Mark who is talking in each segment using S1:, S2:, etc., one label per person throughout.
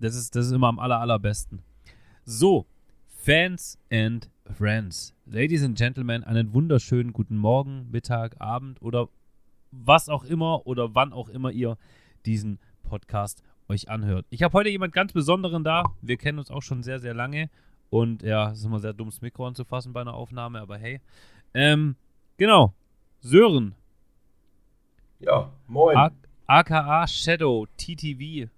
S1: Das ist, das ist immer am aller, allerbesten. So, Fans and Friends. Ladies and Gentlemen, einen wunderschönen guten Morgen, Mittag, Abend oder was auch immer oder wann auch immer ihr diesen Podcast euch anhört. Ich habe heute jemand ganz Besonderen da. Wir kennen uns auch schon sehr, sehr lange. Und ja, es ist immer sehr dumm, das Mikro anzufassen bei einer Aufnahme, aber hey. Ähm, genau. Sören.
S2: Ja, moin.
S1: A AKA Shadow TTV.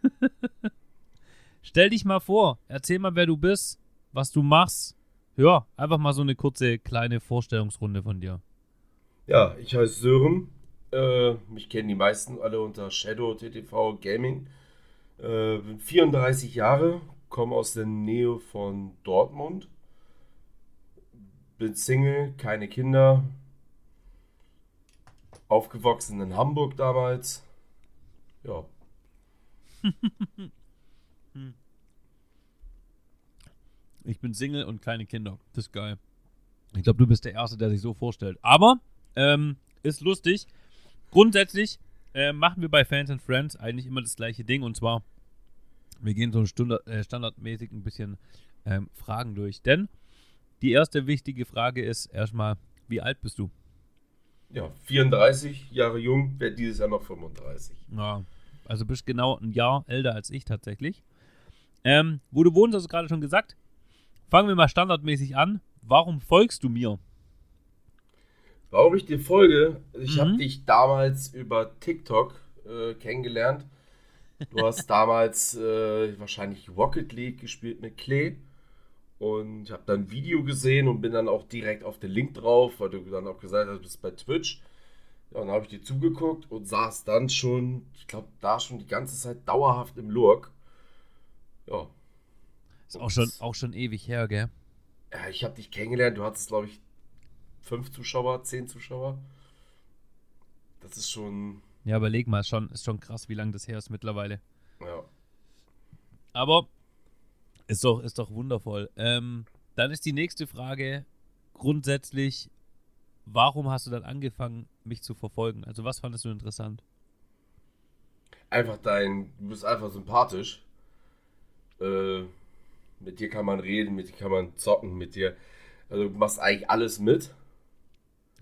S1: Stell dich mal vor, erzähl mal, wer du bist, was du machst. Ja, einfach mal so eine kurze kleine Vorstellungsrunde von dir.
S2: Ja, ich heiße Sören. Äh, mich kennen die meisten alle unter Shadow TTV Gaming. Äh, bin 34 Jahre, komme aus der Nähe von Dortmund. Bin Single, keine Kinder. Aufgewachsen in Hamburg damals. Ja.
S1: Ich bin Single und keine Kinder. Das ist geil. Ich glaube, du bist der Erste, der sich so vorstellt. Aber ähm, ist lustig. Grundsätzlich äh, machen wir bei Fans and Friends eigentlich immer das gleiche Ding. Und zwar, wir gehen so Stunde, äh, standardmäßig ein bisschen ähm, Fragen durch. Denn die erste wichtige Frage ist erstmal, wie alt bist du?
S2: Ja, 34 Jahre jung, werde dieses Jahr noch 35.
S1: Ja, also bist genau ein Jahr älter als ich tatsächlich. Ähm, wo du wohnst, hast du gerade schon gesagt. Fangen wir mal standardmäßig an. Warum folgst du mir?
S2: Warum ich dir folge? Ich mhm. habe dich damals über TikTok äh, kennengelernt. Du hast damals äh, wahrscheinlich Rocket League gespielt mit Klee. Und ich habe dann ein Video gesehen und bin dann auch direkt auf den Link drauf, weil du dann auch gesagt hast, du bist bei Twitch. Ja, und dann habe ich dir zugeguckt und saß dann schon, ich glaube, da schon die ganze Zeit dauerhaft im Lurk. Ja.
S1: Ist auch schon, auch schon ewig her, gell?
S2: Ja, ich habe dich kennengelernt, du hattest, glaube ich, fünf Zuschauer, zehn Zuschauer. Das ist schon.
S1: Ja, überleg mal, ist schon, ist schon krass, wie lange das her ist mittlerweile.
S2: Ja.
S1: Aber ist doch, ist doch wundervoll. Ähm, dann ist die nächste Frage grundsätzlich, warum hast du dann angefangen, mich zu verfolgen? Also was fandest du interessant?
S2: Einfach dein, du bist einfach sympathisch. Äh, mit dir kann man reden, mit dir kann man zocken, mit dir, also du machst eigentlich alles mit.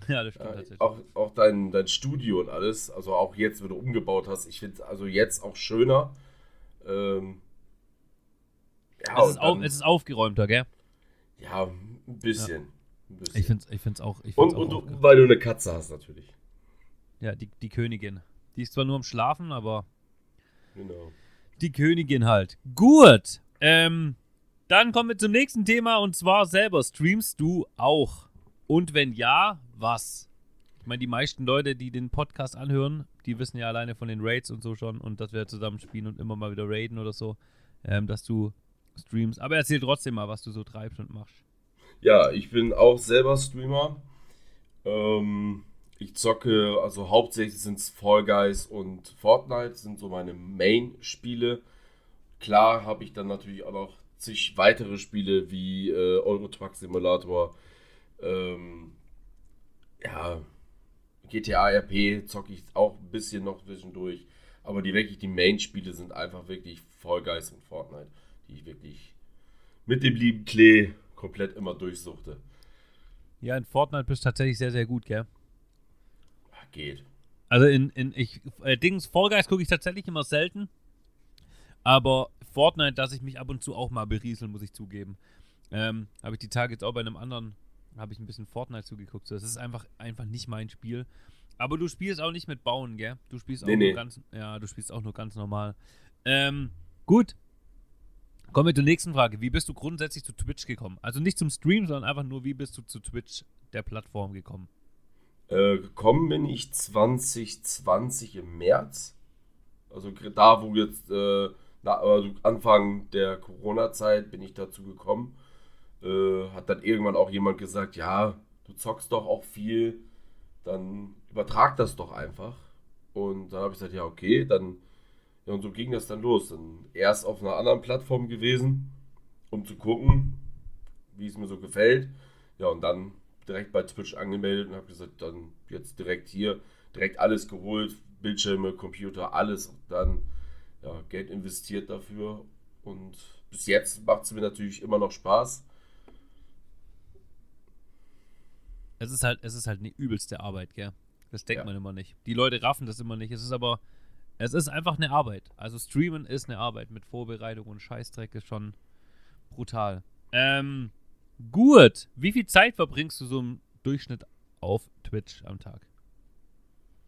S1: Ja, das stimmt äh, tatsächlich.
S2: Auch, auch dein, dein Studio und alles, also auch jetzt, wenn du umgebaut hast, ich finde also jetzt auch schöner. Ähm,
S1: ja, es, ist auf, es ist aufgeräumter, gell?
S2: Ja, ein bisschen.
S1: Ich finde es ich find's auch. Ich
S2: find's und, auch und weil du eine Katze hast, natürlich.
S1: Ja, die, die Königin. Die ist zwar nur am Schlafen, aber.
S2: Genau.
S1: Die Königin halt. Gut. Ähm, dann kommen wir zum nächsten Thema und zwar selber. Streamst du auch? Und wenn ja, was? Ich meine, die meisten Leute, die den Podcast anhören, die wissen ja alleine von den Raids und so schon und dass wir zusammen spielen und immer mal wieder raiden oder so, ähm, dass du Streams. Aber erzähl trotzdem mal, was du so treibst und machst.
S2: Ja, ich bin auch selber Streamer. Ähm, ich zocke, also hauptsächlich sind es Fall Guys und Fortnite, sind so meine Main-Spiele. Klar habe ich dann natürlich auch noch zig weitere Spiele wie äh, Euro Truck Simulator, ähm, ja, GTA RP zocke ich auch ein bisschen noch zwischendurch. Aber die wirklich die Main-Spiele sind einfach wirklich Fall Guys und Fortnite die ich wirklich mit dem lieben Klee komplett immer durchsuchte.
S1: Ja, in Fortnite bist du tatsächlich sehr, sehr gut, gell?
S2: Geht.
S1: Also in, in ich, äh, Dings, Fall Guys gucke ich tatsächlich immer selten. Aber Fortnite dass ich mich ab und zu auch mal berieseln, muss ich zugeben. Ähm, habe ich die Tage jetzt auch bei einem anderen, habe ich ein bisschen Fortnite zugeguckt. So, das ist einfach, einfach nicht mein Spiel. Aber du spielst auch nicht mit Bauen, gell? Du spielst auch nee, nur nee. ganz, ja, du spielst auch nur ganz normal. Ähm, gut, Kommen wir zur nächsten Frage. Wie bist du grundsätzlich zu Twitch gekommen? Also nicht zum Stream, sondern einfach nur, wie bist du zu Twitch, der Plattform, gekommen?
S2: Äh, gekommen bin ich 2020 im März. Also da, wo jetzt äh, na, also Anfang der Corona-Zeit bin ich dazu gekommen. Äh, hat dann irgendwann auch jemand gesagt, ja, du zockst doch auch viel, dann übertrag das doch einfach. Und dann habe ich gesagt, ja, okay, dann ja, und so ging das dann los. Dann erst auf einer anderen Plattform gewesen, um zu gucken, wie es mir so gefällt. Ja, und dann direkt bei Twitch angemeldet und habe gesagt, dann jetzt direkt hier, direkt alles geholt, Bildschirme, Computer, alles. Dann ja, Geld investiert dafür. Und bis jetzt macht es mir natürlich immer noch Spaß.
S1: Es ist halt, es ist halt eine übelste Arbeit, gell? Das denkt
S2: Ja.
S1: man immer nicht. Die Leute raffen das immer nicht. Es ist aber, es ist einfach eine Arbeit. Also Streamen ist eine Arbeit mit Vorbereitung und Scheißdreck ist schon brutal. Ähm, gut. Wie viel Zeit verbringst du so im Durchschnitt auf Twitch am Tag?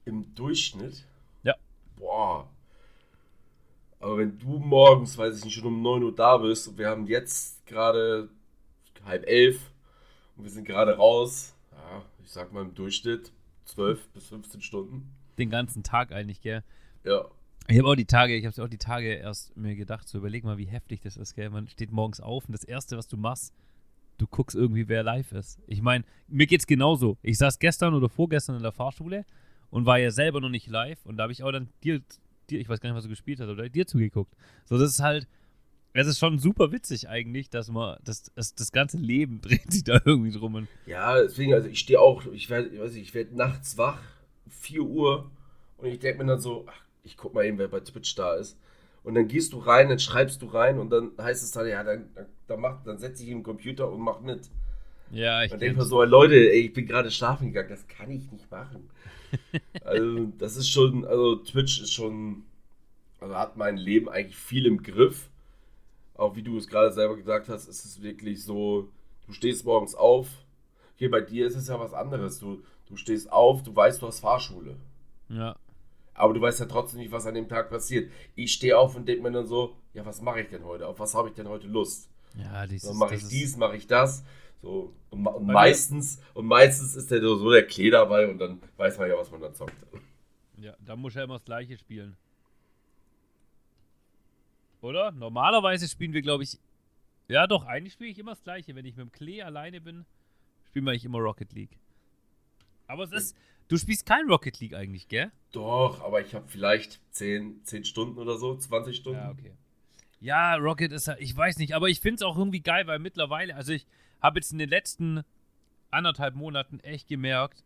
S2: Im Durchschnitt?
S1: Ja.
S2: Boah. Aber wenn du morgens, weiß ich nicht, schon um 9 Uhr da bist und wir haben jetzt gerade halb elf und wir sind gerade raus, ja, ich sag mal im Durchschnitt 12 bis 15 Stunden.
S1: Den ganzen Tag eigentlich, gell?
S2: Ja.
S1: Ich habe auch die Tage, ich habe auch die Tage erst mir gedacht, so überleg mal, wie heftig das ist, gell? Man steht morgens auf und das Erste, was du machst, du guckst irgendwie, wer live ist. Ich meine, mir geht's genauso. Ich saß gestern oder vorgestern in der Fahrschule und war ja selber noch nicht live und da habe ich auch dann dir, dir, ich weiß gar nicht, was du gespielt hast, oder dir zugeguckt. So, das ist halt, es ist schon super witzig eigentlich, dass man, das, das, das ganze Leben dreht sich da irgendwie drum. Und
S2: Ja, deswegen, also ich stehe auch, ich werd, ich weiß nicht, ich werde nachts wach, 4 Uhr, und ich denke mir dann so, ach, ich guck mal eben, wer bei Twitch da ist. Und dann gehst du rein, dann schreibst du rein und dann heißt es dann, ja, dann, dann, mach, dann setze ich im Computer und mach mit.
S1: ja, ich
S2: Dann denke ich mir so, Leute, ey, ich bin gerade schlafen gegangen, das kann ich nicht machen. also, das ist schon, also Twitch ist schon, also hat mein Leben eigentlich viel im Griff. Auch wie du es gerade selber gesagt hast, ist es wirklich so, du stehst morgens auf. Hier bei dir ist es ja was anderes. Du, du stehst auf, du weißt, du hast Fahrschule.
S1: Ja,
S2: Aber du weißt ja trotzdem nicht, was an dem Tag passiert. Ich stehe auf und denke mir dann so, ja, was mache ich denn heute? Auf was habe ich denn heute Lust?
S1: ja, dieses,
S2: Dann mache ich dies, mache ich das. So, und, und meistens, und meistens ist der so der Klee dabei und dann weiß man ja, was man dann zockt.
S1: Ja, da muss er immer das gleiche spielen. Oder? Normalerweise spielen wir, glaube ich. Ja, doch, eigentlich spiele ich immer das gleiche. Wenn ich mit dem Klee alleine bin, spielen wir eigentlich immer Rocket League. Aber es ist. Du spielst kein Rocket League eigentlich, gell?
S2: Doch, aber ich habe vielleicht 10, 10 Stunden oder so, 20 Stunden.
S1: Ja, okay. Ja, Rocket ist ich weiß nicht, aber ich finde es auch irgendwie geil, weil mittlerweile, also ich habe jetzt in den letzten anderthalb Monaten echt gemerkt,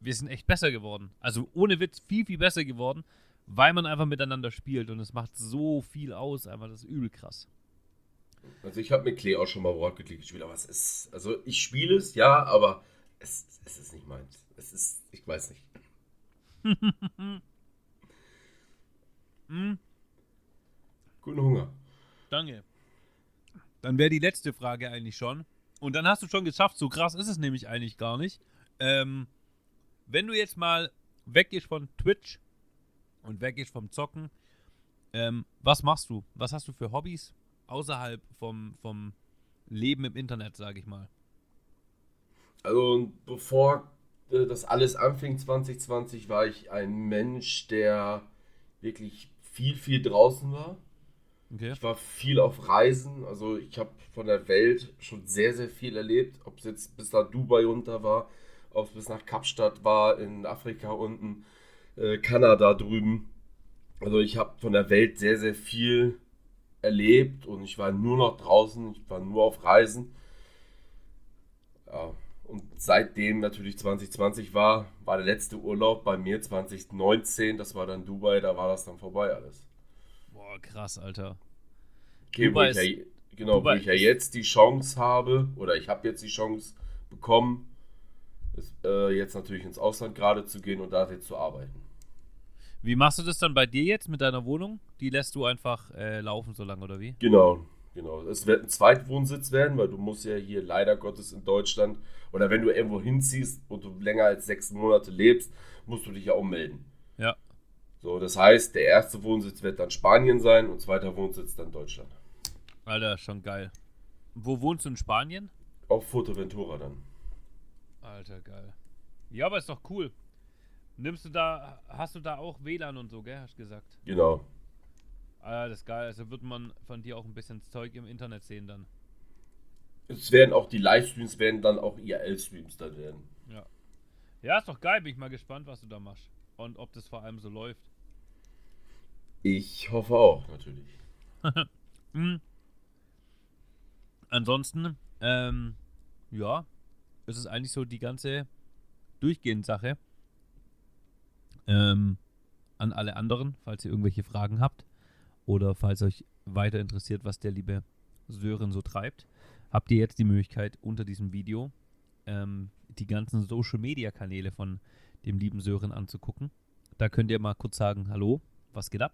S1: wir sind echt besser geworden. Also ohne Witz viel, viel besser geworden, weil man einfach miteinander spielt und es macht so viel aus, einfach das ist übel krass.
S2: Also ich habe mit Klee auch schon mal Rocket League gespielt, aber es ist, also ich spiele es, ja, aber es, es ist nicht meins. Es ist, ich weiß nicht.
S1: Hm,
S2: Guten Hunger.
S1: danke. Dann wäre die letzte Frage eigentlich schon. Und dann hast du schon geschafft, so krass ist es nämlich eigentlich gar nicht. Ähm, wenn du jetzt mal weggehst von Twitch und weggehst vom Zocken, ähm, was machst du? Was hast du für Hobbys außerhalb vom, vom Leben im Internet, sage ich mal?
S2: Also bevor äh, das alles anfing 2020, war ich ein Mensch, der wirklich viel, viel draußen war.
S1: Okay.
S2: Ich war viel auf Reisen, also ich habe von der Welt schon sehr, sehr viel erlebt. Ob es jetzt bis nach Dubai runter war, ob es bis nach Kapstadt war, in Afrika unten, äh, Kanada drüben. Also ich habe von der Welt sehr, sehr viel erlebt und ich war nur noch draußen, ich war nur auf Reisen. Ja, seitdem natürlich 2020 war, war der letzte Urlaub bei mir 2019, das war dann Dubai, da war das dann vorbei alles.
S1: Boah, krass, Alter.
S2: Okay,
S1: Dubai
S2: wo ich ja, genau,
S1: Dubai
S2: wo ich ja jetzt die Chance habe, oder ich habe jetzt die Chance bekommen, ist, äh, jetzt natürlich ins Ausland gerade zu gehen und da jetzt zu arbeiten.
S1: Wie machst du das dann bei dir jetzt mit deiner Wohnung? Die lässt du einfach äh, laufen so lange, oder wie?
S2: Genau, genau. Es wird ein Zweitwohnsitz werden, weil du musst ja hier leider Gottes in Deutschland, oder wenn du irgendwo hinziehst und du länger als sechs Monate lebst, musst du dich ja ummelden.
S1: Ja.
S2: So, das heißt, der erste Wohnsitz wird dann Spanien sein und zweiter Wohnsitz dann Deutschland.
S1: Alter, schon geil. Wo wohnst du in Spanien?
S2: Auf Fuerteventura dann.
S1: Alter, geil. Ja, aber ist doch cool. Nimmst du da, hast du da auch WLAN und so, gell? Hast du gesagt.
S2: Genau.
S1: Ah, das ist geil. Also wird man von dir auch ein bisschen Zeug im Internet sehen dann.
S2: Es werden auch die Livestreams werden dann auch IRL-Streams dann werden.
S1: Ja. Ja, ist doch geil. Bin ich mal gespannt, was du da machst. Und ob das vor allem so läuft.
S2: Ich hoffe auch, natürlich.
S1: Hm. Ansonsten, ähm, ja, es ist eigentlich so die ganze durchgehende Sache. Ähm, an alle anderen, falls ihr irgendwelche Fragen habt. Oder falls euch weiter interessiert, was der liebe Sören so treibt, habt ihr jetzt die Möglichkeit, unter diesem Video ähm, die ganzen Social Media Kanäle von dem lieben Sören anzugucken. Da könnt ihr mal kurz sagen, hallo, was geht ab?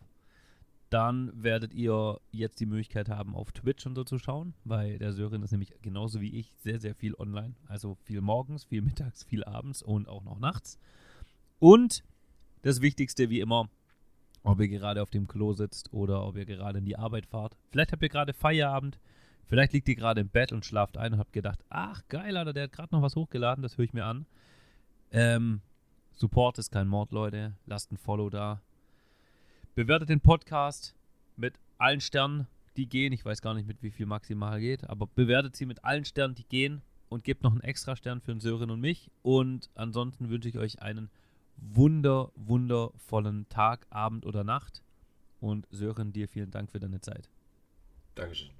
S1: Dann werdet ihr jetzt die Möglichkeit haben, auf Twitch und so zu schauen, weil der Sören ist nämlich genauso wie ich sehr, sehr viel online. Also viel morgens, viel mittags, viel abends und auch noch nachts. Und das Wichtigste wie immer, ob ihr gerade auf dem Klo sitzt oder ob ihr gerade in die Arbeit fahrt. Vielleicht habt ihr gerade Feierabend, vielleicht liegt ihr gerade im Bett und schlaft ein und habt gedacht, ach geil, Alter, der hat gerade noch was hochgeladen, das höre ich mir an. Ähm, Support ist kein Mord, Leute. Lasst ein Follow da. Bewertet den Podcast mit allen Sternen, die gehen. Ich weiß gar nicht, mit wie viel maximal geht, aber bewertet sie mit allen Sternen, die gehen und gebt noch einen extra Stern für den Sören und mich. Und ansonsten wünsche ich euch einen wunder, wundervollen Tag, Abend oder Nacht. Und Sören, dir vielen Dank für deine Zeit.
S2: Dankeschön.